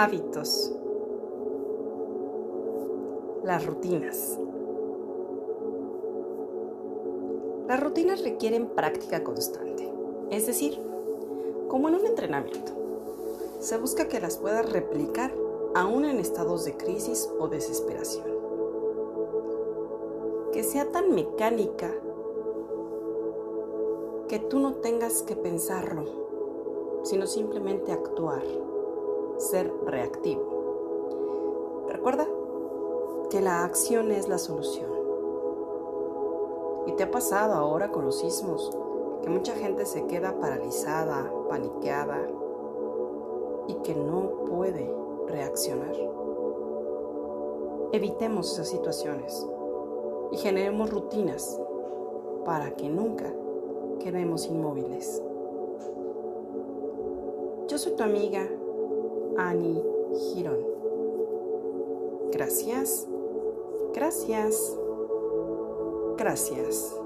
Hábitos. Las rutinas. Las rutinas requieren práctica constante, es decir, como en un entrenamiento. Se busca que las puedas replicar aún en estados de crisis o desesperación. Que sea tan mecánica que tú no tengas que pensarlo, sino simplemente actuar ser reactivo. Recuerda que la acción es la solución. Y te ha pasado ahora con los sismos que mucha gente se queda paralizada, paniqueada y que no puede reaccionar. Evitemos esas situaciones y generemos rutinas para que nunca quedemos inmóviles. Yo soy tu amiga Annie Girón. Gracias, gracias, gracias.